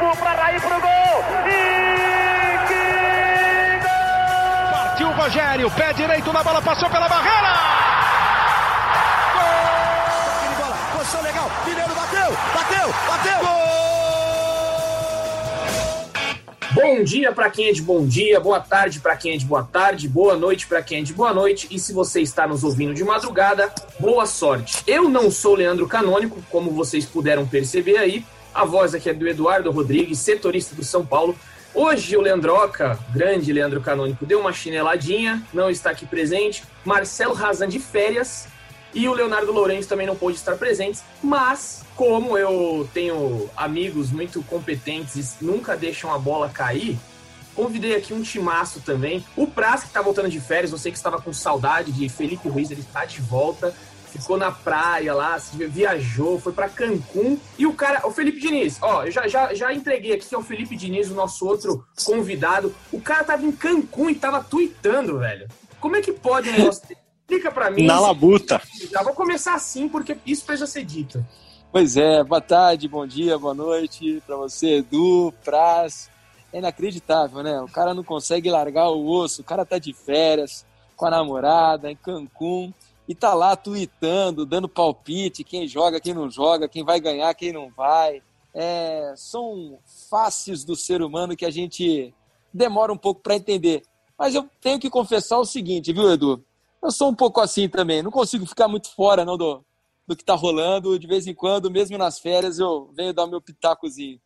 Vasco para Raí pro gol. E que gol! Partiu o Rogério, pé direito na bola, passou pela barreira. Gol! Bola, posição legal. Mineiro bateu, bateu, bateu. Gol! Bom dia para quem é de bom dia, boa tarde para quem é de boa tarde, boa noite para quem é de boa noite. E se você está nos ouvindo de madrugada, boa sorte. Eu não sou Leandro Canônico, como vocês puderam perceber aí. A voz aqui é do Eduardo Rodrigues, setorista do São Paulo. Hoje o Leandroca, grande Leandro Canônico, deu uma chineladinha, não está aqui presente. Marcelo Razan de férias e o Leonardo Lourenço também não pôde estar presentes, mas como eu tenho amigos muito competentes e nunca deixam a bola cair, convidei aqui um timaço também. O Praz, que está voltando de férias, você que estava com saudade de Felipe Ruiz, ele está de volta. Ficou na praia lá, viajou, foi para Cancún. E o cara, o Felipe Diniz, ó, eu já, já, já entreguei aqui que é o Felipe Diniz, o nosso outro convidado. O cara tava em Cancún e tava tweetando, velho. Como é que pode um negócio Explica para mim. Na labuta. Já vou começar assim, porque isso precisa ser dito. Pois é, boa tarde, bom dia, boa noite para você, Edu, Praz. É inacreditável, né? O cara não consegue largar o osso, o cara tá de férias com a namorada em Cancún e tá lá tweetando, dando palpite, quem joga, quem não joga, quem vai ganhar, quem não vai. É, são faces do ser humano que a gente demora um pouco para entender. Mas eu tenho que confessar o seguinte, viu, Edu? eu sou um pouco assim também. Não consigo ficar muito fora não do, do que está rolando. De vez em quando, mesmo nas férias, eu venho dar o meu pitacozinho.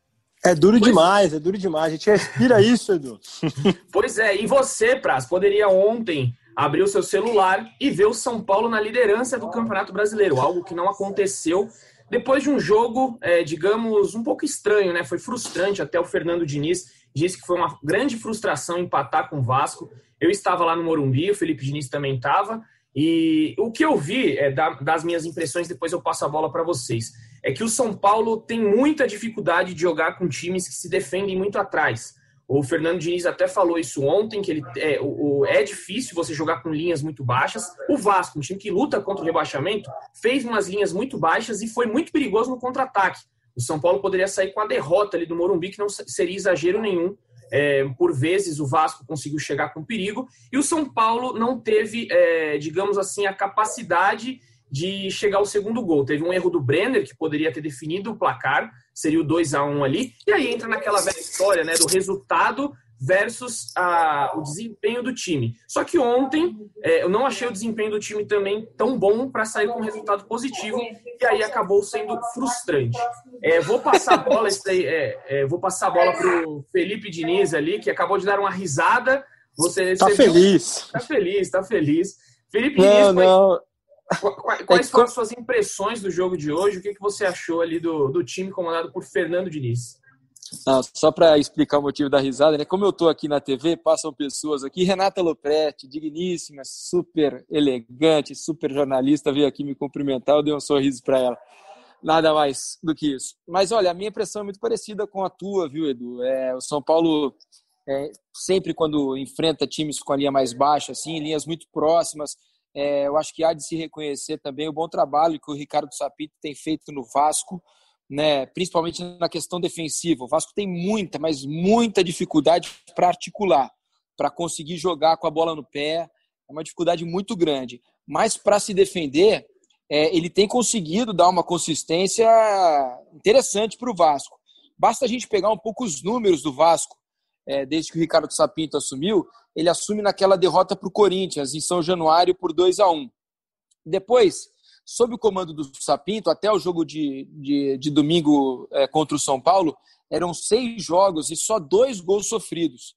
É duro pois... demais, é duro demais. A gente respira isso, Edu. pois é, e você, Praz, poderia ontem abrir o seu celular e ver o São Paulo na liderança do Campeonato Brasileiro, algo que não aconteceu depois de um jogo, é, digamos, um pouco estranho, né? Foi frustrante até o Fernando Diniz disse que foi uma grande frustração empatar com o Vasco. Eu estava lá no Morumbi, o Felipe Diniz também estava. E o que eu vi é, das minhas impressões, depois eu passo a bola para vocês, é que o São Paulo tem muita dificuldade de jogar com times que se defendem muito atrás. O Fernando Diniz até falou isso ontem, que ele é, o, é difícil você jogar com linhas muito baixas. O Vasco, um time que luta contra o rebaixamento, fez umas linhas muito baixas e foi muito perigoso no contra-ataque. O São Paulo poderia sair com a derrota ali do Morumbi, que não seria exagero nenhum. É, por vezes o Vasco conseguiu chegar com perigo e o São Paulo não teve, é, digamos assim, a capacidade de chegar ao segundo gol. Teve um erro do Brenner, que poderia ter definido o placar, seria o 2 a 1 ali, e aí entra naquela velha história né, do resultado versus a, o desempenho do time. Só que ontem é, eu não achei o desempenho do time também tão bom para sair com um resultado positivo e aí acabou sendo frustrante. É, vou passar a bola, é, é, vou passar a bola pro Felipe Diniz ali que acabou de dar uma risada. Você tá feliz? Viu? Tá feliz, tá feliz. Felipe não, Diniz, não. Quais, quais foram as suas impressões do jogo de hoje? O que, que você achou ali do, do time comandado por Fernando Diniz? Não, só para explicar o motivo da risada, né? Como eu estou aqui na TV, passam pessoas aqui. Renata Lopretti, digníssima, super elegante, super jornalista, veio aqui me cumprimentar. Eu dei um sorriso para ela. Nada mais do que isso. Mas olha, a minha impressão é muito parecida com a tua, viu, Edu? É, o São Paulo, é, sempre quando enfrenta times com a linha mais baixa, assim, linhas muito próximas, é, eu acho que há de se reconhecer também o bom trabalho que o Ricardo Sapito tem feito no Vasco né, principalmente na questão defensiva. O Vasco tem muita, mas muita dificuldade para articular, para conseguir jogar com a bola no pé. É uma dificuldade muito grande. Mas para se defender, é, ele tem conseguido dar uma consistência interessante para o Vasco. Basta a gente pegar um pouco os números do Vasco, é, desde que o Ricardo Sapinto assumiu. Ele assume naquela derrota para o Corinthians, em São Januário, por 2 a 1 Depois, sob o comando do Sapinto, até o jogo de, de, de domingo é, contra o São Paulo, eram seis jogos e só dois gols sofridos.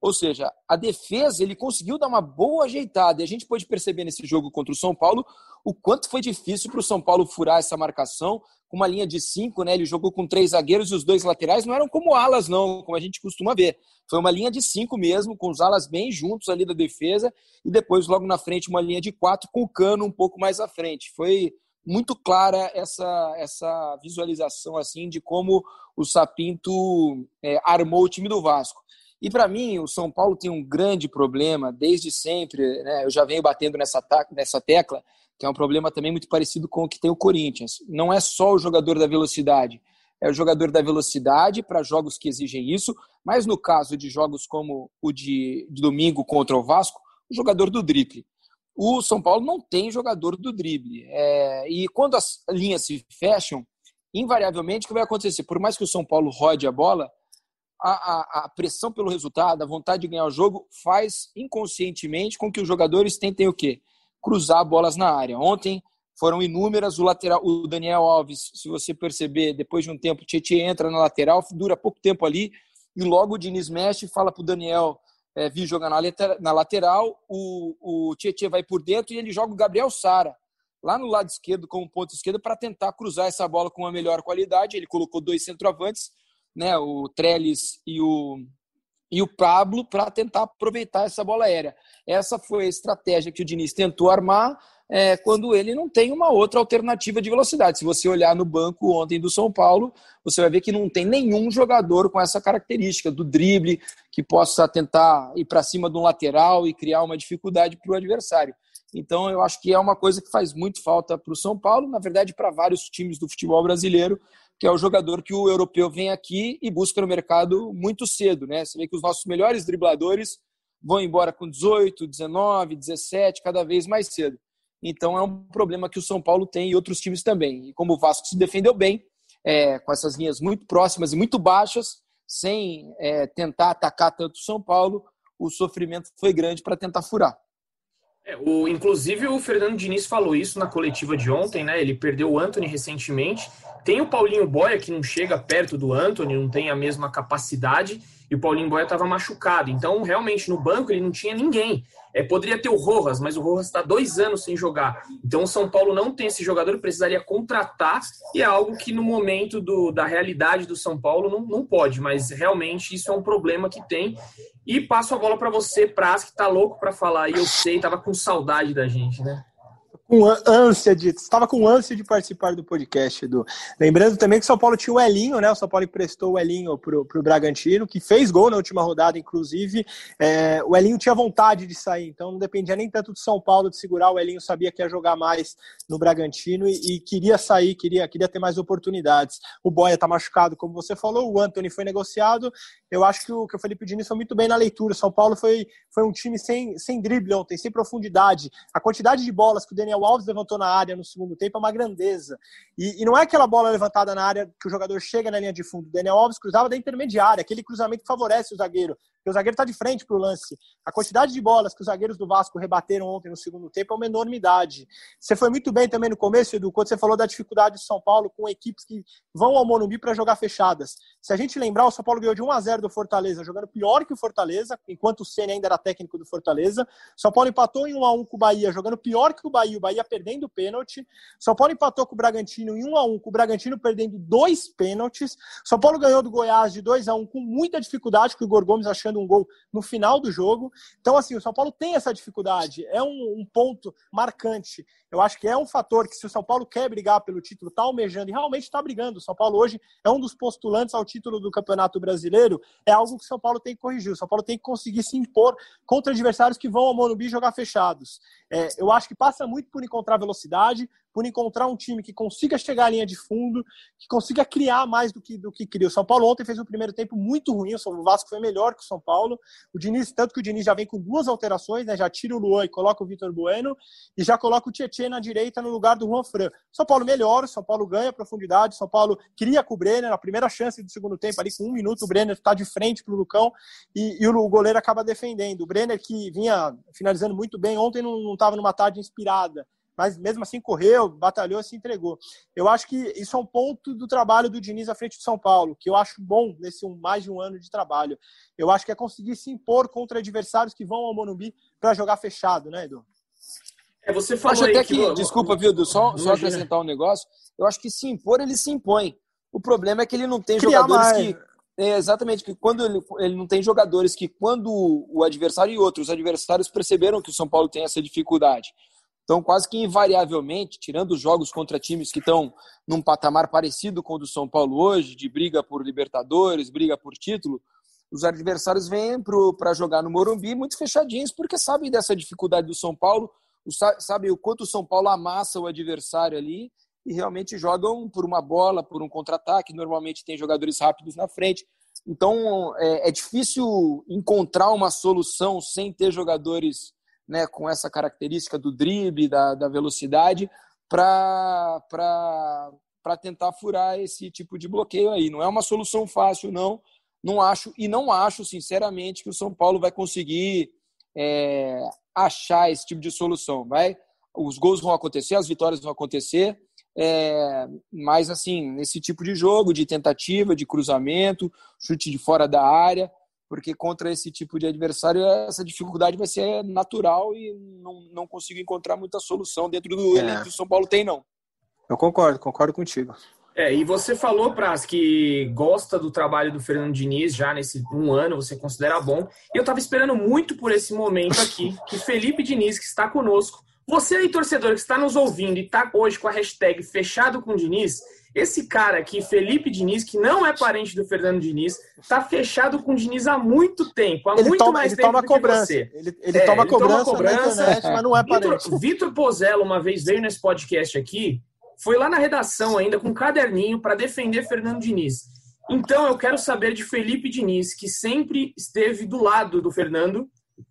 Ou seja, a defesa ele conseguiu dar uma boa ajeitada. E a gente pôde perceber nesse jogo contra o São Paulo o quanto foi difícil para o São Paulo furar essa marcação com uma linha de cinco, né? Ele jogou com três zagueiros e os dois laterais não eram como alas, não, como a gente costuma ver. Foi uma linha de cinco mesmo, com os alas bem juntos ali da defesa, e depois, logo na frente, uma linha de quatro com o cano um pouco mais à frente. Foi muito clara essa, essa visualização assim de como o Sapinto é, armou o time do Vasco. E para mim, o São Paulo tem um grande problema desde sempre, né? eu já venho batendo nessa, nessa tecla, que é um problema também muito parecido com o que tem o Corinthians. Não é só o jogador da velocidade, é o jogador da velocidade para jogos que exigem isso, mas no caso de jogos como o de, de domingo contra o Vasco, o jogador do drible. O São Paulo não tem jogador do drible. É, e quando as linhas se fecham, invariavelmente o que vai acontecer? Por mais que o São Paulo rode a bola, a, a, a, pressão pelo resultado, a vontade de ganhar o jogo, faz inconscientemente com que os jogadores tentem o quê? Cruzar bolas na área. Ontem foram inúmeras, o lateral, o Daniel Alves, se você perceber, depois de um tempo, o Tietchan entra na lateral, dura pouco tempo ali, e logo o Diniz mexe e fala para o Daniel é, vir jogar na, letra, na lateral, o, o Tietchan vai por dentro e ele joga o Gabriel Sara lá no lado esquerdo como ponto esquerdo para tentar cruzar essa bola com uma melhor qualidade. Ele colocou dois centroavantes, né, o Trellis e o, e o Pablo, para tentar aproveitar essa bola aérea. Essa foi a estratégia que o Diniz tentou armar é, quando ele não tem uma outra alternativa de velocidade. Se você olhar no banco ontem do São Paulo, você vai ver que não tem nenhum jogador com essa característica do drible que possa tentar ir para cima de um lateral e criar uma dificuldade para o adversário. Então, eu acho que é uma coisa que faz muito falta para o São Paulo, na verdade, para vários times do futebol brasileiro, que é o jogador que o europeu vem aqui e busca no mercado muito cedo. Né? Você vê que os nossos melhores dribladores vão embora com 18, 19, 17, cada vez mais cedo. Então é um problema que o São Paulo tem e outros times também. E como o Vasco se defendeu bem, é, com essas linhas muito próximas e muito baixas, sem é, tentar atacar tanto o São Paulo, o sofrimento foi grande para tentar furar. É, o, inclusive o Fernando Diniz falou isso na coletiva de ontem, né? Ele perdeu o Anthony recentemente. Tem o Paulinho Boia que não chega perto do Anthony, não tem a mesma capacidade e o Paulinho Boia estava machucado. Então, realmente, no banco ele não tinha ninguém. É, poderia ter o Rojas, mas o Rojas está dois anos sem jogar. Então, o São Paulo não tem esse jogador, precisaria contratar, e é algo que no momento do, da realidade do São Paulo não, não pode, mas realmente isso é um problema que tem. E passo a bola para você, Praz, que está louco para falar, e eu sei, estava com saudade da gente, né? Com ânsia de. Estava com ânsia de participar do podcast, Edu. Lembrando também que o São Paulo tinha o Elinho, né? O São Paulo emprestou o Elinho pro, pro Bragantino, que fez gol na última rodada, inclusive. É, o Elinho tinha vontade de sair, então não dependia nem tanto do São Paulo de segurar. O Elinho sabia que ia jogar mais no Bragantino e, e queria sair, queria, queria ter mais oportunidades. O Boia tá machucado, como você falou, o Anthony foi negociado. Eu acho que o, que o Felipe Diniz foi muito bem na leitura. O São Paulo foi, foi um time sem, sem drible ontem, sem profundidade. A quantidade de bolas que o Daniel Alves levantou na área no segundo tempo é uma grandeza. E, e, não é aquela bola levantada na área que o jogador chega na linha de fundo. O Daniel Alves cruzava da intermediária, aquele cruzamento favorece o zagueiro, porque o zagueiro está de frente para o lance. A quantidade de bolas que os zagueiros do Vasco rebateram ontem no segundo tempo é uma enormidade. Você foi muito bem também no começo, Edu, quando você falou da dificuldade de São Paulo com equipes que vão ao Monumbi para jogar fechadas. Se a gente lembrar, o São Paulo ganhou de 1 a 0 do Fortaleza, jogando pior que o Fortaleza, enquanto o Ceni ainda era técnico do Fortaleza. São Paulo empatou em 1 a 1 com o Bahia, jogando pior que o Bahia, o Bahia perdendo o pênalti. São Paulo empatou com o Bragantino em 1 a 1 com o Bragantino perdendo dois pênaltis. São Paulo ganhou do Goiás de 2 a 1 com muita dificuldade, com o Igor Gomes achando um gol no final do jogo. Então, assim, o São Paulo tem essa dificuldade, é um, um ponto marcante. Eu acho que é um fator que, se o São Paulo quer brigar pelo título, está almejando e realmente está brigando. O São Paulo hoje é um dos postulantes ao título do Campeonato Brasileiro. É algo que o São Paulo tem que corrigir. O São Paulo tem que conseguir se impor contra adversários que vão ao Morumbi jogar fechados. É, eu acho que passa muito por encontrar velocidade, por encontrar um time que consiga chegar à linha de fundo, que consiga criar mais do que, do que cria. O São Paulo ontem fez um primeiro tempo muito ruim, o Vasco foi melhor que o São Paulo. O Diniz, tanto que o Diniz já vem com duas alterações, né? já tira o Luan e coloca o Vitor Bueno, e já coloca o Tietchan na direita no lugar do Juan Fran. São Paulo melhora, São Paulo ganha profundidade, São Paulo cria com o Brenner, a primeira chance do segundo tempo, ali com um minuto, o Brenner está de frente para o Lucão e, e, o goleiro acaba defendendo. O Brenner, que vinha finalizando muito bem, ontem não estava numa tarde inspirada mas mesmo assim correu, batalhou, se entregou. Eu acho que isso é um ponto do trabalho do Diniz à frente de São Paulo, que eu acho bom nesse um, mais de um ano de trabalho. Eu acho que é conseguir se impor contra adversários que vão ao Monumbi para jogar fechado, né, Edu? É, você falou acho até que, que, desculpa, viu, Edu, só, só acrescentar um negócio. Eu acho que se impor, ele se impõe. O problema é que ele não tem Criar jogadores mais. que é, exatamente, que quando ele, ele não tem jogadores que, quando o adversário e outros adversários perceberam que o São Paulo tem essa dificuldade, então, quase que invariavelmente, tirando os jogos contra times que estão num patamar parecido com o do São Paulo hoje, de briga por Libertadores, briga por título, os adversários vêm para jogar no Morumbi muito fechadinhos, porque sabem dessa dificuldade do São Paulo, sabe o quanto o São Paulo amassa o adversário ali e realmente jogam por uma bola, por um contra-ataque. Normalmente tem jogadores rápidos na frente. Então é, é, difícil encontrar uma solução sem ter jogadores né, com essa característica do drible, da, da velocidade, para tentar furar esse tipo de bloqueio aí. Não é uma solução fácil, não. Não acho, e não acho, sinceramente, que o São Paulo vai conseguir é, achar esse tipo de solução. Vai, os gols vão acontecer, as vitórias vão acontecer, é, mas assim, nesse tipo de jogo, de tentativa, de cruzamento, chute de fora da área, porque contra esse tipo de adversário essa dificuldade vai ser natural e não, não consigo encontrar muita solução dentro do é. elenco que o São Paulo tem, não. Eu concordo, concordo contigo. É, e você falou, Praz, que gosta do trabalho do Fernando Diniz já nesse um ano, você considera bom. E eu estava esperando muito por esse momento aqui, que Felipe Diniz, que está conosco, você aí, torcedor, que está nos ouvindo e está hoje com a hashtag fechado com Diniz, esse cara aqui, Felipe Diniz, que não é parente do Fernando Diniz, está fechado com o Diniz há muito tempo, há ele muito toma, mais ele tempo toma do cobrança. que você. Ele, ele, é, toma, ele cobrança toma cobrança internet, mas não é parente. Vitor Pozella uma vez veio nesse podcast aqui, foi lá na redação ainda com um caderninho para defender Fernando Diniz. Então eu quero saber de Felipe Diniz, que sempre esteve do lado do Fernando,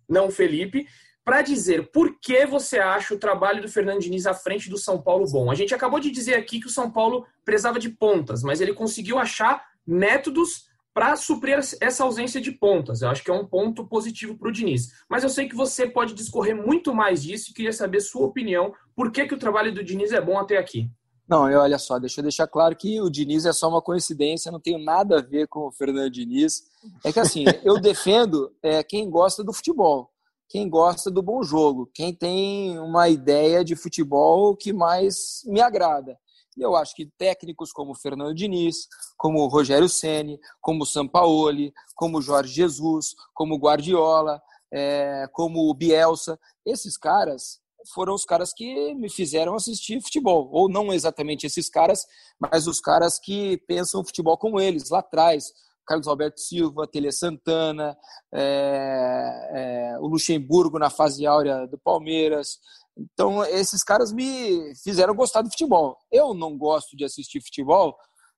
não Felipe, para dizer por que você acha o trabalho do Fernando Diniz à frente do São Paulo bom. A gente acabou de dizer aqui que o São Paulo precisava de pontas, mas ele conseguiu achar métodos para suprir essa ausência de pontas. Eu acho que é um ponto positivo para o Diniz. Mas eu sei que você pode discorrer muito mais disso e queria saber sua opinião. Por que, que o trabalho do Diniz é bom até aqui? Não, eu, olha só, deixa eu deixar claro que o Diniz é só uma coincidência, não tenho nada a ver com o Fernando Diniz. É que assim, eu defendo é, quem gosta do futebol quem gosta do bom jogo, quem tem uma ideia de futebol que mais me agrada. E eu acho que técnicos como Fernando Diniz, como Rogério Ceni, como Sampaoli, como Jorge Jesus, como Guardiola, é, como Bielsa, esses caras foram os caras que me fizeram assistir futebol. Ou não exatamente esses caras, mas os caras que pensam futebol como eles, lá atrás. Carlos Alberto Silva, Tele Santana, é, é, o Luxemburgo na fase áurea do Palmeiras. Então, esses caras me fizeram gostar do futebol. Eu não gosto de assistir futebol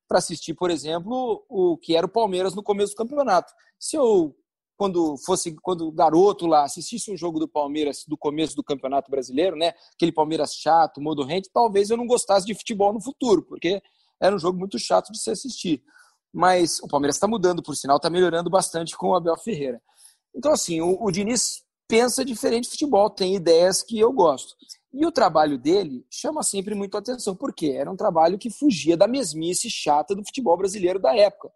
para assistir, por exemplo, o que era o Palmeiras no começo do campeonato. Se eu, quando fosse quando garoto lá, assistisse um jogo do Palmeiras do começo do Campeonato Brasileiro, né, aquele Palmeiras chato, modo rente, talvez eu não gostasse de futebol no futuro, porque era um jogo muito chato de se assistir mas o Palmeiras está mudando, por sinal, está melhorando bastante com o Abel Ferreira. Então, assim, o, o Diniz pensa diferente de futebol, tem ideias que eu gosto. E o trabalho dele chama sempre muito atenção, porque era um trabalho que fugia da mesmice chata do futebol brasileiro da época.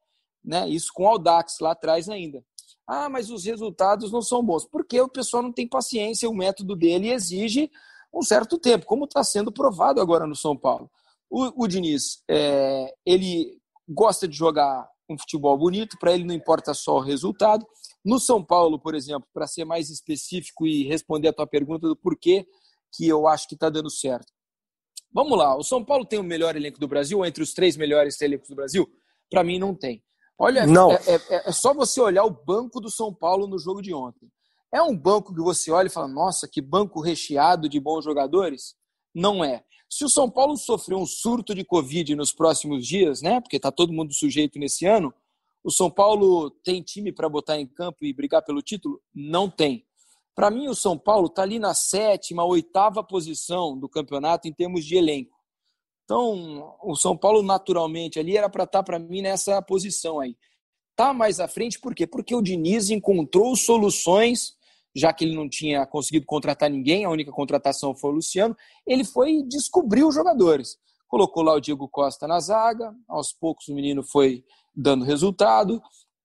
Né? Isso com o Audax lá atrás ainda. Ah, mas os resultados não são bons. Porque o pessoal não tem paciência, o método dele exige um certo tempo, como está sendo provado agora no São Paulo. O, o Diniz, é, ele gosta de jogar um futebol bonito, para ele não importa só o resultado. No São Paulo, por exemplo, para ser mais específico e responder a tua pergunta do porquê que eu acho que está dando certo. Vamos lá, o São Paulo tem o melhor elenco do Brasil, entre os três melhores elencos do Brasil? Para mim, não tem. Olha, não. É, é, é, só você olhar o banco do São Paulo no jogo de ontem. É um banco que você olha e fala, nossa, que banco recheado de bons jogadores? Não é. Se o São Paulo sofrer um surto de Covid nos próximos dias, né? Porque está todo mundo sujeito nesse ano, o São Paulo tem time para botar em campo e brigar pelo título? Não tem. Para mim, o São Paulo está ali na sétima, oitava posição do campeonato em termos de elenco. Então, o São Paulo, naturalmente, ali era para estar, tá, para mim, nessa posição aí. Tá mais à frente, por quê? Porque o Diniz encontrou soluções já que ele não tinha conseguido contratar ninguém, a única contratação foi o Luciano, ele foi descobrir os jogadores. Colocou lá o Diego Costa na zaga, aos poucos o menino foi dando resultado.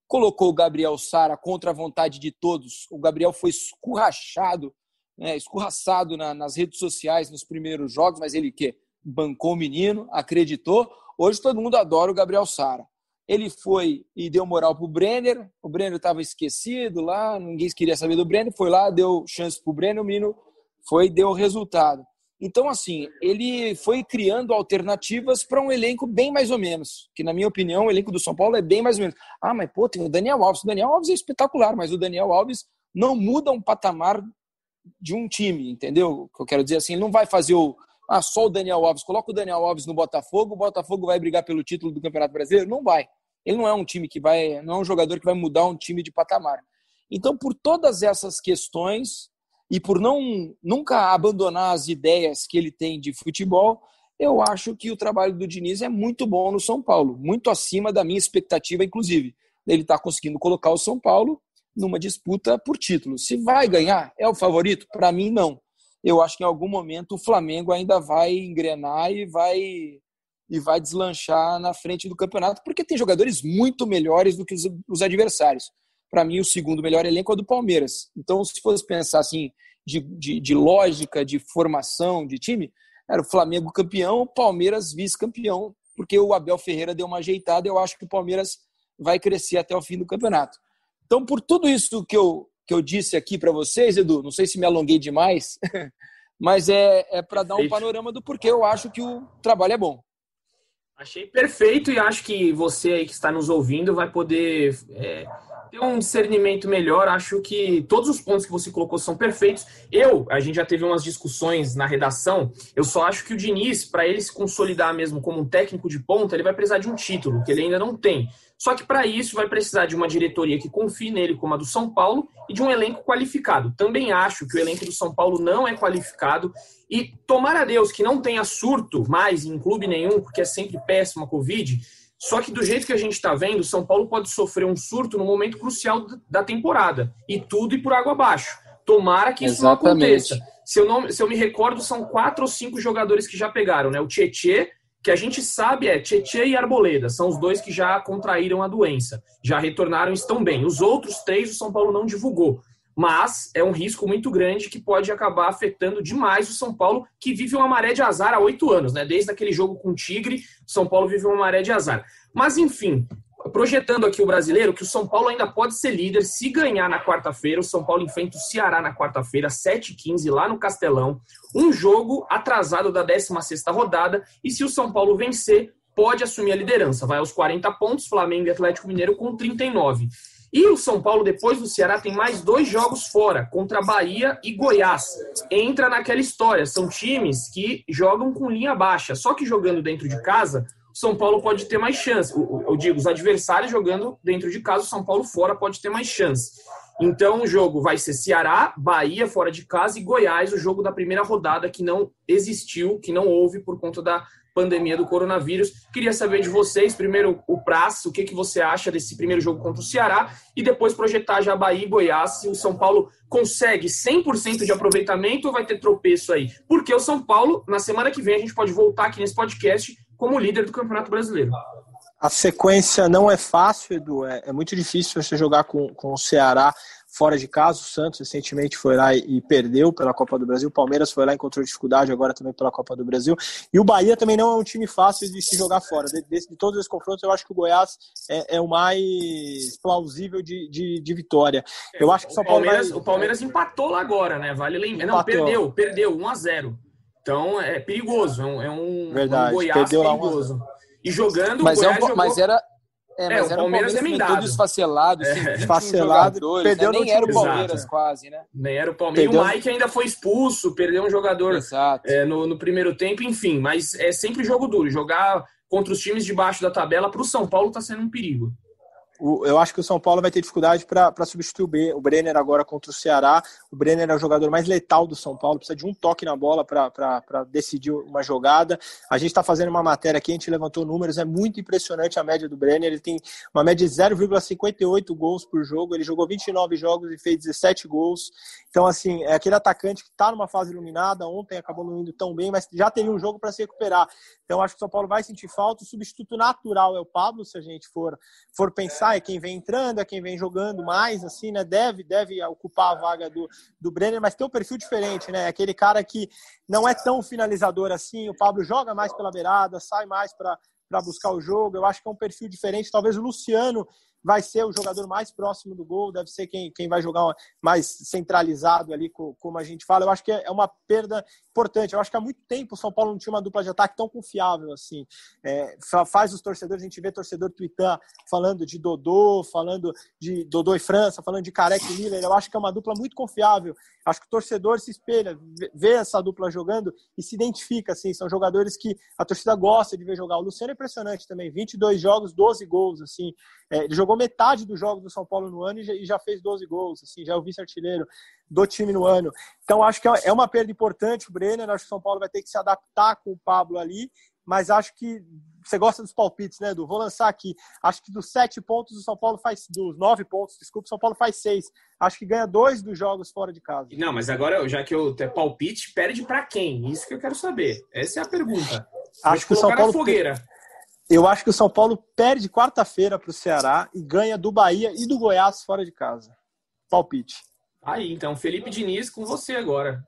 Colocou o Gabriel Sara contra a vontade de todos. O Gabriel foi escurrachado, né, escurraçado na, nas redes sociais nos primeiros jogos, mas ele que bancou o menino, acreditou. Hoje todo mundo adora o Gabriel Sara. Ele foi e deu moral pro Brenner. O Brenner estava esquecido lá, ninguém queria saber do Brenner. Foi lá, deu chance pro Brenner, o menino foi deu resultado. Então, assim, ele foi criando alternativas para um elenco bem mais ou menos. Que, na minha opinião, o elenco do São Paulo é bem mais ou menos. Ah, mas pô, tem o Daniel Alves. O Daniel Alves é espetacular, mas o Daniel Alves não muda um patamar de um time, entendeu? O que eu quero dizer assim, ele não vai fazer o, ah, só o Daniel Alves, coloca o Daniel Alves no Botafogo, o Botafogo vai brigar pelo título do Campeonato Brasileiro? Não vai. Ele não é um time que vai, não é um jogador que vai mudar um time de patamar. Então, por todas essas questões e por não nunca abandonar as ideias que ele tem de futebol, eu acho que o trabalho do Diniz é muito bom no São Paulo, muito acima da minha expectativa, inclusive. Ele está conseguindo colocar o São Paulo numa disputa por título. Se vai ganhar, é o favorito? Para mim, não. Eu acho que em algum momento o Flamengo ainda vai engrenar e vai e vai deslanchar na frente do campeonato, porque tem jogadores muito melhores do que os, os adversários. Para mim, o segundo melhor elenco é o do Palmeiras. Então, se fosse pensar assim, de, de, de lógica, de formação de time, era o Flamengo campeão, o Palmeiras vice-campeão, porque o Abel Ferreira deu uma ajeitada eu acho que o Palmeiras vai crescer até o fim do campeonato. Então, por tudo isso que eu, que eu disse aqui para vocês, Edu, não sei se me alonguei demais, mas é, é para dar um panorama do porquê eu acho que o trabalho é bom. Achei perfeito e acho que você aí que está nos ouvindo vai poder é, ter um discernimento melhor. Acho que todos os pontos que você colocou são perfeitos. Eu, a gente já teve umas discussões na redação. Eu só acho que o Diniz, para ele se consolidar mesmo como um técnico de ponta, ele vai precisar de um título, que ele ainda não tem. Só que para isso vai precisar de uma diretoria que confie nele, como a do São Paulo, e de um elenco qualificado. Também acho que o elenco do São Paulo não é qualificado. E tomara a Deus que não tenha surto mais em clube nenhum, porque é sempre péssima a Covid. Só que do jeito que a gente está vendo, o São Paulo pode sofrer um surto no momento crucial da temporada. E tudo ir por água abaixo. Tomara que isso Exatamente. não aconteça. Se eu, não, se eu me recordo, são quatro ou cinco jogadores que já pegaram, né? O Tietê, que a gente sabe é Tietê e Arboleda, são os dois que já contraíram a doença, já retornaram e estão bem. Os outros três o São Paulo não divulgou, mas é um risco muito grande que pode acabar afetando demais o São Paulo, que vive uma maré de azar há oito anos, né? Desde aquele jogo com o Tigre, o São Paulo vive uma maré de azar. Mas enfim, projetando aqui o brasileiro, que o São Paulo ainda pode ser líder se ganhar na quarta-feira. O São Paulo enfrenta o Ceará na quarta-feira, 7h15, lá no Castelão. Um jogo atrasado da 16 rodada. E se o São Paulo vencer, pode assumir a liderança. Vai aos 40 pontos, Flamengo e Atlético Mineiro com 39. E o São Paulo, depois do Ceará, tem mais dois jogos fora, contra Bahia e Goiás. Entra naquela história. São times que jogam com linha baixa. Só que jogando dentro de casa, o São Paulo pode ter mais chance. Eu digo, os adversários jogando dentro de casa, o São Paulo fora pode ter mais chance. Então o jogo vai ser Ceará, Bahia fora de casa e Goiás, o jogo da primeira rodada que não existiu, que não houve por conta da pandemia do coronavírus. Queria saber de vocês, primeiro o Praz, o que, que você acha desse primeiro jogo contra o Ceará e depois projetar já Bahia e Goiás, se o São Paulo consegue 100% de aproveitamento ou vai ter tropeço aí. Porque o São Paulo, na semana que vem, a gente pode voltar aqui nesse podcast como líder do Campeonato Brasileiro. A sequência não é fácil, Edu. É, é muito difícil você jogar com, com o Ceará fora de casa. O Santos recentemente foi lá e, perdeu pela Copa do Brasil. O Palmeiras foi lá e encontrou dificuldade agora também pela Copa do Brasil. E o Bahia também não é um time fácil de se jogar fora. De, de, de todos os confrontos, eu acho que o Goiás é, é o mais plausível de, de, de, vitória. Eu acho que o São Paulo Palmeiras, vai... O Palmeiras empatou lá agora, né? Vale lembrar. Não, perdeu, perdeu 1 a 0 então é perigoso, é um, é um, Verdade, um Goiás perigoso. E jogando, mas, o é um, jogou... mas era. É, mas é, era o Palmeiras, Palmeiras todo esfacelado, é. esfacelado, né? perdeu né? Nem era o Palmeiras Exato. quase, né? Nem era o Palmeiras. Perdeu... O Mike ainda foi expulso, perdeu um jogador é, no, no primeiro tempo, enfim. Mas é sempre jogo duro. Jogar contra os times de baixo da tabela para o São Paulo está sendo um perigo eu acho que o São Paulo vai ter dificuldade para substituir o Brenner agora contra o Ceará. O Brenner é o jogador mais letal do São Paulo, precisa de um toque na bola para decidir uma jogada. A gente está fazendo uma matéria aqui, a gente levantou números, é muito impressionante a média do Brenner. Ele tem uma média de 0,58 gols por jogo, ele jogou 29 jogos e fez 17 gols. Então, assim, é aquele atacante que está numa fase iluminada, ontem acabou não indo tão bem, mas já teria um jogo para se recuperar. Então, acho que o São Paulo vai sentir falta. O substituto natural é o Pablo, se a gente for, for pensar, é quem vem entrando, é quem vem jogando mais, assim, né? Deve, deve ocupar a vaga do, do Brenner, mas tem um perfil diferente, né? Aquele cara que não é tão finalizador assim. O Pablo joga mais pela beirada, sai mais para para buscar o jogo. Eu acho que é um perfil diferente. Talvez o Luciano vai ser o jogador mais próximo do gol, deve ser quem, quem vai jogar mais centralizado ali, como a gente fala. Eu acho que é uma perda importante. Eu acho que há muito tempo o São Paulo não tinha uma dupla de ataque tão confiável assim. É, faz os torcedores, a gente vê torcedor tweetar falando de Dodô, falando de Dodô e França, falando de Careca e Miller. Eu acho que é uma dupla muito confiável. Acho que o torcedor se espelha, vê essa dupla jogando e se identifica assim. São jogadores que a torcida gosta de ver jogar. O Luciano é impressionante também, 22 jogos, 12 gols assim. É, ele jogou metade dos jogos do São Paulo no ano e já, e já fez 12 gols, assim, já é o vice-artilheiro do time no ano. Então, acho que é, é uma perda importante o Brenner. Acho que o São Paulo vai ter que se adaptar com o Pablo ali, mas acho que você gosta dos palpites, né, Edu? Vou lançar aqui. Acho que dos sete pontos, o São Paulo faz. Dos nove pontos, desculpa, o São Paulo faz seis. Acho que ganha dois dos jogos fora de casa. Não, mas agora, já que eu é palpite, perde para quem? Isso que eu quero saber. Essa é a pergunta. Acho que o São Paulo. Fogueira. Eu acho que o São Paulo perde quarta-feira para o Ceará e ganha do Bahia e do Goiás fora de casa. Palpite. Aí, então, Felipe Diniz com você agora.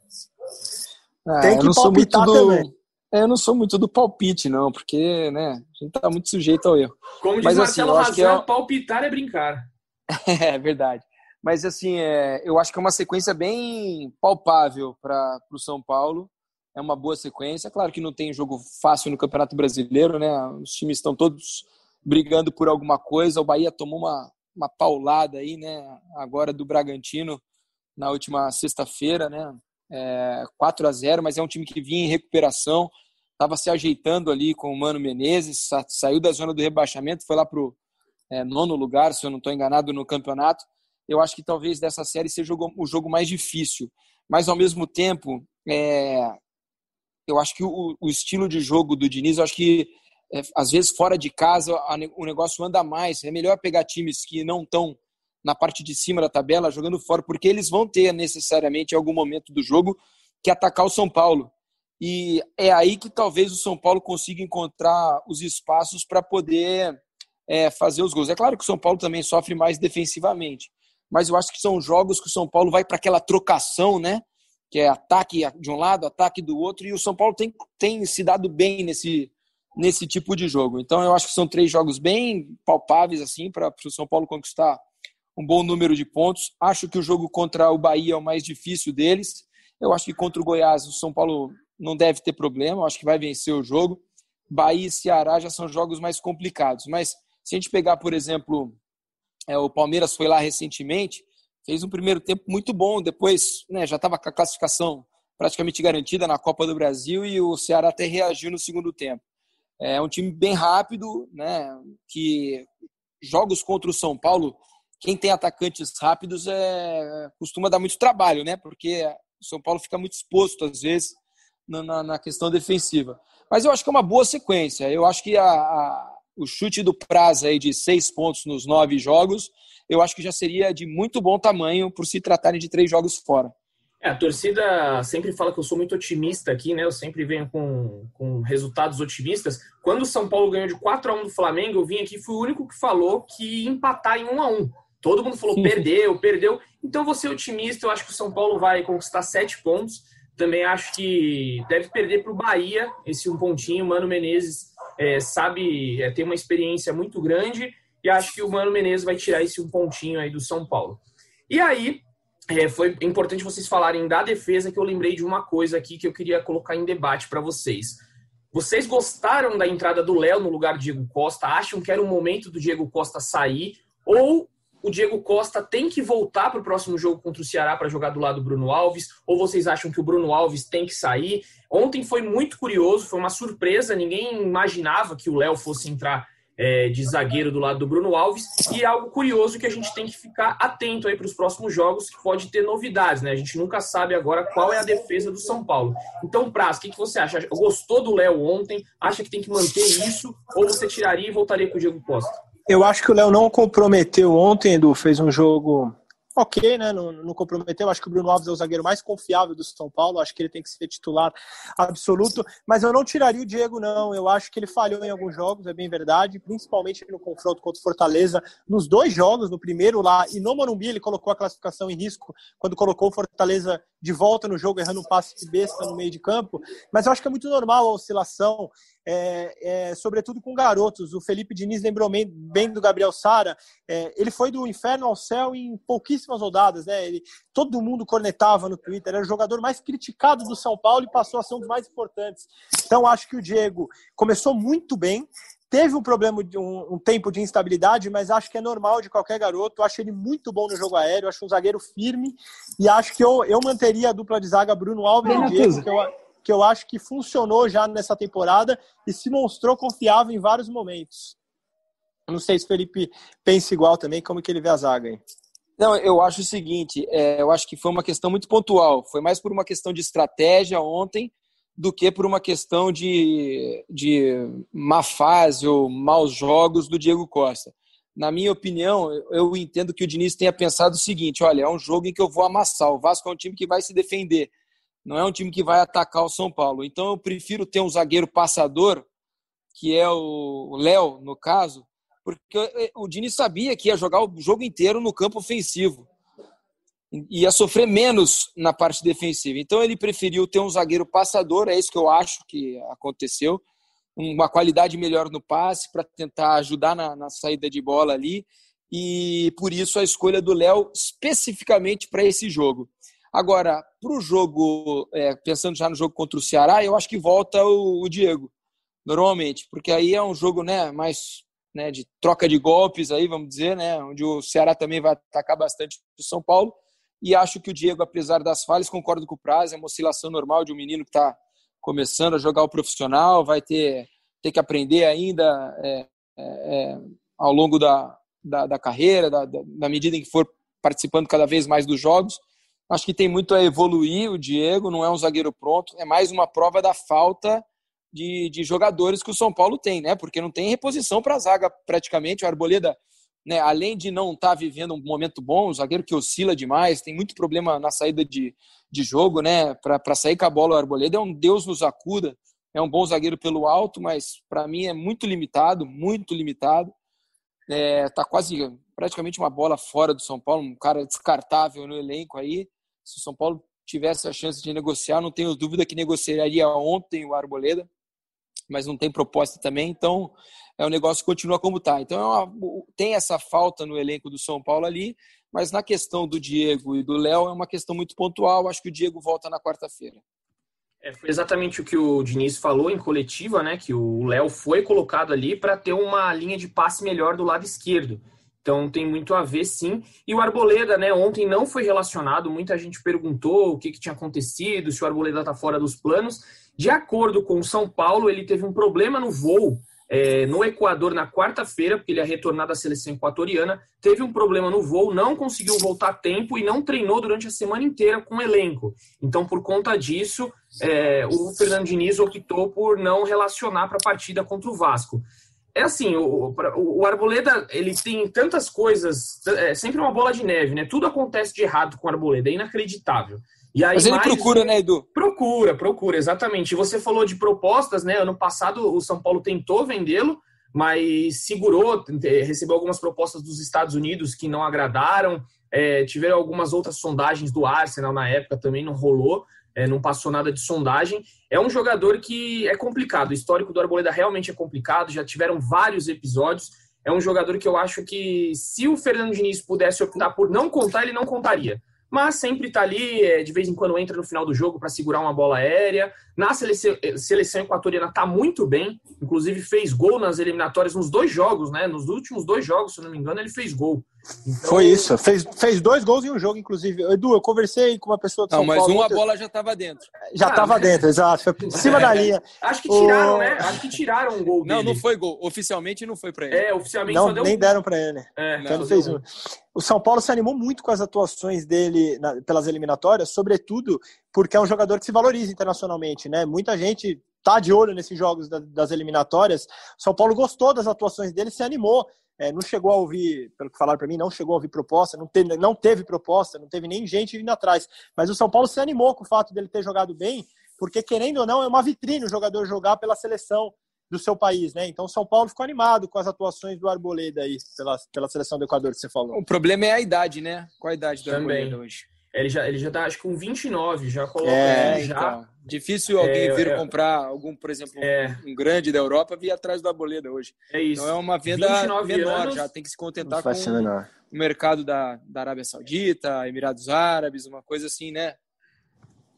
Ah, Tem que palpitar do... também. É, eu não sou muito do palpite, não, porque, né, a gente tá muito sujeito ao erro. Como diz Mas, assim, Marcelo assim, Razan, é... palpitar é brincar. é verdade. Mas, assim, é, eu acho que é uma sequência bem palpável para o São Paulo é uma boa sequência. Claro que não tem jogo fácil no Campeonato Brasileiro, né? Os times estão todos brigando por alguma coisa. O Bahia tomou uma, uma paulada aí, né? Agora do Bragantino na última sexta-feira, né? É, 4 a 0 mas é um time que vinha em recuperação, estava se ajeitando ali com o Mano Menezes, saiu da zona do rebaixamento, foi lá para o é, nono lugar, se eu não estou enganado, no campeonato. Eu acho que talvez dessa série seja o jogo mais difícil, mas ao mesmo tempo é, eu acho que o, o estilo de jogo do Diniz, eu acho que é, às vezes fora de casa a, o negócio anda mais. É melhor pegar times que não estão na parte de cima da tabela jogando fora, porque eles vão ter necessariamente em algum momento do jogo que atacar o São Paulo. E é aí que talvez o São Paulo consiga encontrar os espaços para poder é, fazer os gols. É claro que o São Paulo também sofre mais defensivamente, mas eu acho que são jogos que o São Paulo vai para aquela trocação, né? que é ataque de um lado, ataque do outro, e o São Paulo tem, tem se dado bem nesse, nesse tipo de jogo. Então eu acho que são três jogos bem palpáveis assim para o São Paulo conquistar um bom número de pontos. Acho que o jogo contra o Bahia é o mais difícil deles. Eu acho que contra o Goiás o São Paulo não deve ter problema, eu acho que vai vencer o jogo. Bahia e Ceará já são jogos mais complicados. Mas se a gente pegar, por exemplo, é, o Palmeiras foi lá recentemente, fez um primeiro tempo muito bom, depois né, já estava com a classificação praticamente garantida na Copa do Brasil e o Ceará até reagiu no segundo tempo. É um time bem rápido, né, que jogos contra o São Paulo, quem tem atacantes rápidos é, costuma dar muito trabalho, né, porque o São Paulo fica muito exposto às vezes na, na questão defensiva. Mas eu acho que é uma boa sequência. Eu acho que a, a, o chute do prazo aí de seis pontos nos nove jogos eu acho que já seria de muito bom tamanho por se tratarem de três jogos fora. É, a torcida sempre fala que eu sou muito otimista aqui, né? Eu sempre venho com, com resultados otimistas. Quando o São Paulo ganhou de 4 a 1 do Flamengo, eu vim aqui fui o único que falou que empatar em 1 a 1. Todo mundo falou perdeu, perdeu. Então vou ser otimista, eu acho que o São Paulo vai conquistar sete pontos. Também acho que deve perder para o Bahia esse um pontinho. Mano Menezes é, sabe, é, tem uma experiência muito grande e acho que o Mano Menezes vai tirar esse um pontinho aí do São Paulo. E aí, é, foi importante vocês falarem da defesa, que eu lembrei de uma coisa aqui que eu queria colocar em debate para vocês. Vocês gostaram da entrada do Léo no lugar do Diego Costa? Acham que era o momento do Diego Costa sair? Ou o Diego Costa tem que voltar para o próximo jogo contra o Ceará para jogar do lado do Bruno Alves? Ou vocês acham que o Bruno Alves tem que sair? Ontem foi muito curioso, foi uma surpresa, ninguém imaginava que o Léo fosse entrar é, de zagueiro do lado do Bruno Alves. E é algo curioso que a gente tem que ficar atento aí para os próximos jogos, que pode ter novidades, né? A gente nunca sabe agora qual é a defesa do São Paulo. Então, Praz, o que, que você acha? Gostou do Léo ontem? Acha que tem que manter isso? Ou você tiraria e voltaria com o Diego Costa? Eu acho que o Léo não comprometeu ontem, Edu, fez um jogo ok, né? Não, não, comprometeu. Acho que o Bruno Alves é o zagueiro mais confiável do São Paulo. Acho que ele tem que ser titular absoluto. Mas eu não tiraria o Diego, não. Eu acho que ele falhou em alguns jogos, é bem verdade. Principalmente no confronto contra o Fortaleza. Nos dois jogos, no primeiro lá e no Morumbi, ele colocou a classificação em risco quando colocou o Fortaleza de volta no jogo, errando um passe de besta no meio de campo. Mas eu acho que é muito normal a oscilação. É, é, sobretudo com garotos. O Felipe Diniz lembrou bem, do Gabriel Sara. É, ele foi do inferno ao céu em pouquíssimas rodadas, né? Ele, todo mundo cornetava no Twitter. Era o jogador mais criticado do São Paulo e passou a ser um dos mais importantes. Então, acho que o Diego começou muito bem. Teve um problema de um, um, tempo de instabilidade, mas acho que é normal de qualquer garoto. Acho ele muito bom no jogo aéreo, acho um zagueiro firme e acho que eu, eu manteria a dupla de zaga Bruno Alves e Diego, que eu, que eu acho que funcionou já nessa temporada e se mostrou confiável em vários momentos. Não sei se o Felipe pensa igual também, como que ele vê a zaga aí. Não, eu acho o seguinte, é, eu acho que foi uma questão muito pontual, foi mais por uma questão de estratégia ontem, do que por uma questão de, de má fase ou maus jogos do Diego Costa. Na minha opinião, eu entendo que o Diniz tenha pensado o seguinte: olha, é um jogo em que eu vou amassar. O Vasco é um time que vai se defender, não é um time que vai atacar o São Paulo. Então eu prefiro ter um zagueiro passador, que é o Léo, no caso, porque o Diniz sabia que ia jogar o jogo inteiro no campo ofensivo ia sofrer menos na parte defensiva. Então ele preferiu ter um zagueiro passador, é isso que eu acho que aconteceu, uma qualidade melhor no passe para tentar ajudar na, na, saída de bola ali, e por isso a escolha do Léo especificamente para esse jogo. Agora, para o jogo, é, pensando já no jogo contra o Ceará, eu acho que volta o, o Diego, normalmente, porque aí é um jogo né, mais né, de troca de golpes, aí vamos dizer, né, onde o Ceará também vai atacar bastante o São Paulo e acho que o Diego, apesar das falhas, concordo com o prazo, é uma oscilação normal de um menino que está começando a jogar o profissional, vai ter, ter que aprender ainda é, é, é, ao longo da, da, da carreira, da, da, da, medida em que for participando cada vez mais dos jogos. Acho que tem muito a evoluir o Diego, não é um zagueiro pronto, é mais uma prova da falta de, de jogadores que o São Paulo tem, né? Porque não tem reposição para a zaga praticamente. O Arboleda né, além de não estar tá vivendo um momento bom, o zagueiro que oscila demais, tem muito problema na saída de, de jogo, né? Para sair com a bola, o Arboleda é um Deus nos acuda, é um bom zagueiro pelo alto, mas para mim é muito limitado, muito limitado. É, tá quase praticamente uma bola fora do São Paulo, um cara descartável no elenco aí. Se o São Paulo tivesse a chance de negociar, não tenho dúvida que negociaria ontem o Arboleda, mas não tem proposta também, então é, o negócio continua como está. Então é uma, tem essa falta no elenco do São Paulo ali, mas na questão do Diego e do Léo é uma questão muito pontual. Acho que o Diego volta na quarta-feira. É, foi exatamente o que o Diniz falou em coletiva, né? Que o Léo foi colocado ali para ter uma linha de passe melhor do lado esquerdo. Então tem muito a ver, sim. E o Arboleda, né? Ontem não foi relacionado. Muita gente perguntou o que, que tinha acontecido, se o Arboleda está fora dos planos. De acordo com o São Paulo, ele teve um problema no voo é, no Equador na quarta-feira, porque ele ia retornar da seleção equatoriana, teve um problema no voo, não conseguiu voltar a tempo e não treinou durante a semana inteira com o elenco. Então, por conta disso, é, o Fernando Diniz optou por não relacionar para a partida contra o Vasco. É assim, o, o, Arboleda, ele tem tantas coisas, é sempre uma bola de neve, né? Tudo acontece de errado com o Arboleda, é inacreditável. E aí, Mas ele procura, né, Edu? Procura, procura, exatamente. Você falou de propostas, né? Ano passado o São Paulo tentou vendê-lo, mas segurou, recebeu algumas propostas dos Estados Unidos que não agradaram. É, tiveram algumas outras sondagens do Arsenal na época, também não rolou, é, não passou nada de sondagem. É um jogador que é complicado. O histórico do Arboleda realmente é complicado, já tiveram vários episódios. É um jogador que eu acho que, se o Fernando Diniz pudesse optar por não contar, ele não contaria mas sempre está ali, é, de vez em quando entra no final do jogo para segurar uma bola aérea. Na seleção, seleção equatoriana está muito bem, inclusive fez gol nas eliminatórias nos dois jogos, né? Nos últimos dois jogos, se eu não me engano, ele fez gol. Então... Foi isso, fez, fez dois gols em um jogo, inclusive. Edu, eu conversei com uma pessoa do Não, São mas Paulo, uma bola já estava dentro. Já estava ah, dentro, exato. Foi por cima da linha. Acho que tiraram, o... né? Acho que tiraram um gol dele. Não, não foi gol. Oficialmente não foi para ele. É, oficialmente não, só deu nem deram para ele. É, então ele fez um. O São Paulo se animou muito com as atuações dele na, pelas eliminatórias, sobretudo porque é um jogador que se valoriza internacionalmente, né? Muita gente tá de olho nesses jogos da, das eliminatórias. São Paulo gostou das atuações dele, se animou. É, não chegou a ouvir, pelo que falaram para mim, não chegou a ouvir proposta, não teve, não teve proposta, não teve nem gente vindo atrás. Mas o São Paulo se animou com o fato dele ter jogado bem, porque querendo ou não, é uma vitrine o jogador jogar pela seleção do seu país, né? Então São Paulo ficou animado com as atuações do Arboleda aí pela, pela seleção do Equador que você falou. O problema é a idade, né? Qual a idade do Também. Arboleda hoje? Ele já, ele já dá, acho que um 29, já coloca É, ele já. então. Difícil alguém É, vir é. comprar algum, por exemplo, É. um grande da Europa vir atrás do Arboleda hoje. É isso. Então é uma venda 29 menor, anos. já tem que se contentar com menor. o mercado da, da Arábia Saudita, Emirados Árabes, uma coisa assim, né?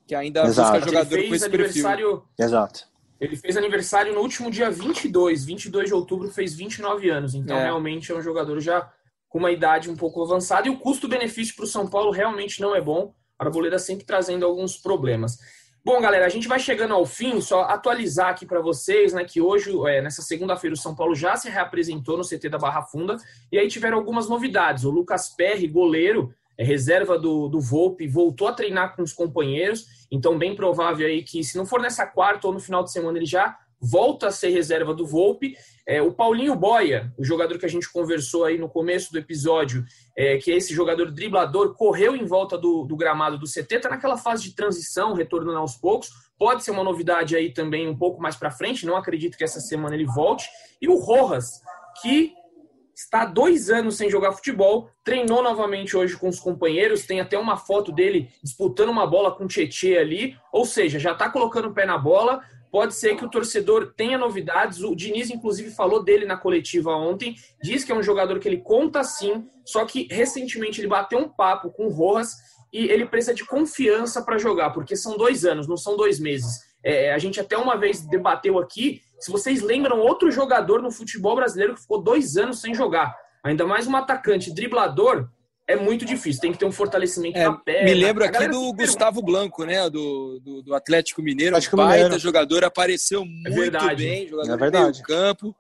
Que ainda Exato. busca Ele jogador com fez esse perfil. aniversário. Exato. Ele fez aniversário no último dia 22, 22 de outubro, fez 29 anos. Então, É. realmente é um jogador já com uma idade um pouco avançada. E o custo-benefício para o São Paulo realmente não é bom. A Arboleda sempre trazendo alguns problemas. Bom, galera, a gente vai chegando ao fim. Só atualizar aqui para vocês, né, que hoje, é, nessa segunda-feira, o São Paulo já se reapresentou no CT da Barra Funda. E aí tiveram algumas novidades. O Lucas Perry, goleiro, é reserva do, do Volpe, voltou a treinar com os companheiros. Então, bem provável aí que, se não for nessa quarta ou no final de semana, ele já volta a ser reserva do Volpe. É, o Paulinho Boia, o jogador que a gente conversou aí no começo do episódio, é, que é esse jogador driblador, correu em volta do, do gramado do CT, está naquela fase de transição, retornando aos poucos. Pode ser uma novidade aí também um pouco mais para frente, não acredito que essa semana ele volte. E o Rojas, que está dois anos sem jogar futebol, treinou novamente hoje com os companheiros, tem até uma foto dele disputando uma bola com o Tietê ali, ou seja, já está colocando o pé na bola. Pode ser que o torcedor tenha novidades. O Diniz, inclusive, falou dele na coletiva ontem. Diz que é um jogador que ele conta sim, só que recentemente ele bateu um papo com o Rojas e ele precisa de confiança para jogar, porque são dois anos, não são dois meses. É, a gente até uma vez debateu aqui. Se vocês lembram, outro jogador no futebol brasileiro que ficou dois anos sem jogar, ainda mais um atacante driblador, é muito difícil. Tem que ter um fortalecimento É, na perna. me lembro aqui do. Gustavo Blanco, né? Do, do, do Atlético Mineiro. Atlético um baita Mineiro. jogador, apareceu muito verdade. bem, jogador É de verdade. meio campo.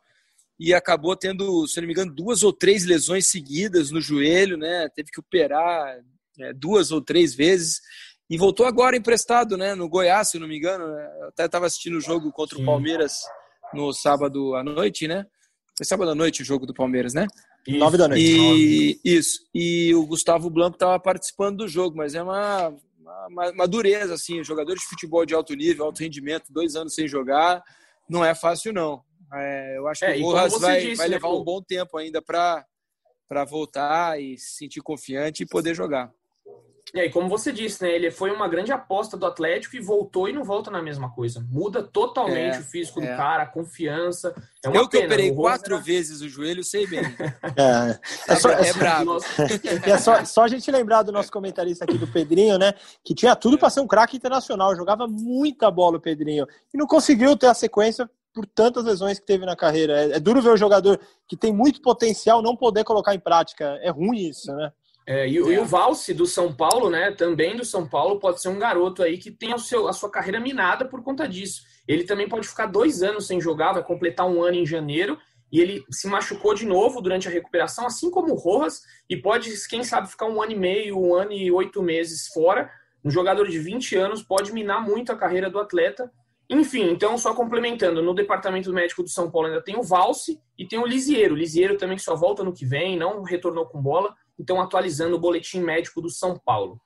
E acabou tendo, se não me engano, duas ou três lesões seguidas no joelho, né? Teve que operar é, duas ou três vezes. E voltou agora emprestado, né? No Goiás, se não me engano. né? Eu até estava assistindo o jogo contra Sim. o Palmeiras no sábado à noite, né? Foi sábado à noite o jogo do Palmeiras, né? Isso. Nove da noite. E isso. E o Gustavo Blanco estava participando do jogo, mas é uma, uma, uma dureza, assim. Jogador de futebol de alto nível, alto rendimento, dois anos sem jogar, não é fácil, não. É, eu acho É, que o você vai, disse, vai né, levar pô? um bom tempo ainda para voltar e se sentir confiante e poder jogar. E aí, como você disse, né? Ele foi uma grande aposta do Atlético e voltou e não volta na mesma coisa. Muda totalmente É, o físico é. do cara, a confiança. É uma eu que pena, operei o quatro era- vezes o joelho, sei bem. É, é só, É é só- brabo. Nossa, E é só, só a gente lembrar do nosso comentarista aqui, do Pedrinho, né? Que tinha tudo para ser um craque internacional, jogava muita bola o Pedrinho. E não conseguiu ter a sequência por tantas lesões que teve na carreira. É, é duro ver um jogador que tem muito potencial não poder colocar em prática. É ruim isso, né? É, e, o- e o Valse do São Paulo, né? Também do São Paulo, pode ser um garoto aí que tem o seu, a sua carreira minada por conta disso. Ele também pode ficar dois anos sem jogar, vai completar um ano em janeiro. E ele se machucou de novo durante a recuperação, assim como o Rojas, e pode, quem sabe, ficar um ano e meio, um ano e oito meses fora. Um jogador de 20 anos pode minar muito a carreira do atleta. Enfim, então, só complementando, no departamento médico do São Paulo ainda tem o Valse e tem o Lisieiro. O Lisieiro também só volta no que vem, não retornou com bola. Então, atualizando o boletim médico do São Paulo.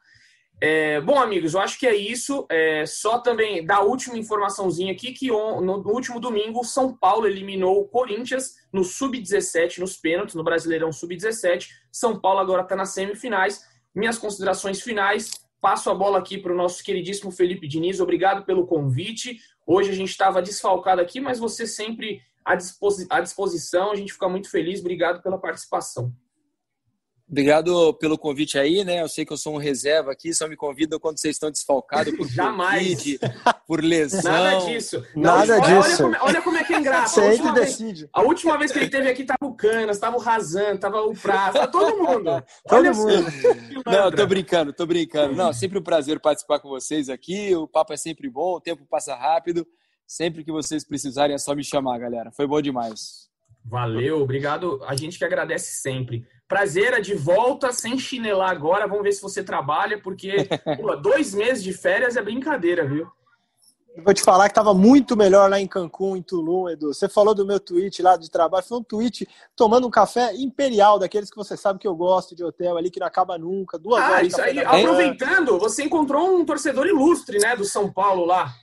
É, bom, amigos, eu acho que é isso. É, só também dar a última informaçãozinha aqui, que on- no, no último domingo, o São Paulo eliminou o Corinthians no Sub-17, nos pênaltis, no Brasileirão Sub-17. São Paulo agora está nas semifinais. Minhas considerações finais. Passo a bola aqui para o nosso queridíssimo Felipe Diniz. Obrigado pelo convite. Hoje a gente estava desfalcado aqui, mas você sempre à, disposi- à disposição. A gente fica muito feliz. Obrigado pela participação. Obrigado pelo convite aí, né? Eu sei que eu sou um reserva aqui, só me convidam quando vocês estão desfalcados por Jamais. Covid, por lesão. Nada disso. Nada olha, olha disso. como, é- olha como é que é. A Você entra última, e vez, decide. a última vez que ele teve aqui tava o Canas, tava o Razan, tava o Prazo, tava todo mundo. Todo Olha mundo. Não, tô brincando, tô brincando. Não, sempre um prazer participar com vocês aqui. O papo é sempre bom, o tempo passa rápido. Sempre que vocês precisarem é só me chamar, galera. Foi bom demais. Valeu, obrigado. A gente que agradece sempre. Prazer, é de volta, sem chinelar agora. Vamos ver se você trabalha, porque pô, dois meses de férias é brincadeira, viu? Eu Vou te falar que estava muito melhor lá em Cancún, em Tulum, Edu. Você falou do meu tweet lá de trabalho. Foi um tweet tomando um café imperial, daqueles que você sabe que eu gosto de hotel ali, que não acaba nunca. Duas Ah, horas isso aí. Aproveitando, você encontrou um torcedor ilustre, né, do São Paulo lá.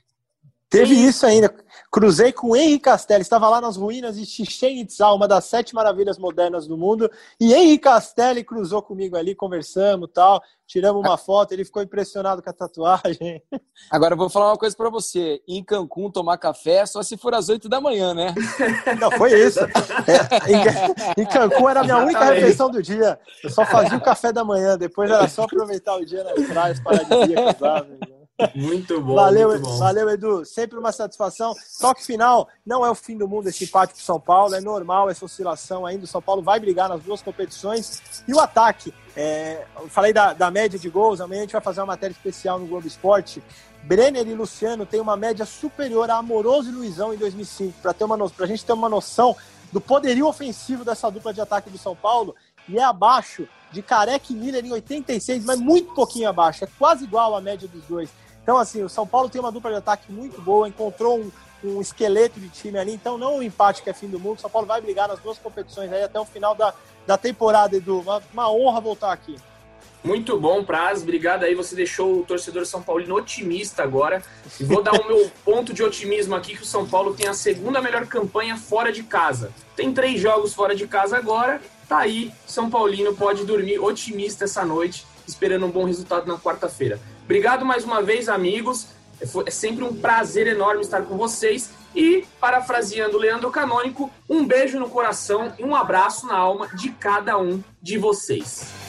Teve Sim. isso ainda. Cruzei com Henri Castelli, estava lá nas ruínas de Chichen Itza, uma das sete maravilhas modernas do mundo, e Henri Castelli cruzou comigo ali, conversamos tal, tiramos uma foto, ele ficou impressionado com a tatuagem. Agora eu vou falar uma coisa para você, em Cancún tomar café só se for às oito da manhã, né? Não, foi isso. É, em, Cancún era a minha única refeição do dia, eu só fazia o café da manhã, depois era só aproveitar o dia nas praias, paradisíacas lá, velho. Muito bom. Valeu, muito bom. valeu, Edu. Sempre uma satisfação. Toque final, não é o fim do mundo esse empate para São Paulo, é normal essa oscilação ainda. O São Paulo vai brigar nas duas competições. E o ataque, é, eu falei da, da média de gols, amanhã a gente vai fazer uma matéria especial no Globo Esporte. Brenner e Luciano têm uma média superior a Amoroso e Luizão em 2005, para a gente ter uma noção do poderio ofensivo dessa dupla de ataque do São Paulo e é abaixo de Careca e Miller em 86, mas muito pouquinho abaixo, é quase igual à média dos dois. Então, assim, o São Paulo tem uma dupla de ataque muito boa, encontrou um, um esqueleto de time ali, então não o um empate que é fim do mundo. O São Paulo vai brigar nas duas competições aí até o final da, da temporada, Edu. Uma, uma honra voltar aqui. Muito bom, Praz. Obrigado aí. Você deixou o torcedor São Paulino otimista agora. E vou dar o meu ponto de otimismo aqui, que o São Paulo tem a segunda melhor campanha fora de casa. Tem três jogos fora de casa agora. Tá aí, São Paulino pode dormir otimista essa noite, esperando um bom resultado na quarta-feira. Obrigado mais uma vez, amigos. É, é sempre um prazer enorme estar com vocês. E, parafraseando Leandro Canônico, um beijo no coração e um abraço na alma de cada um de vocês.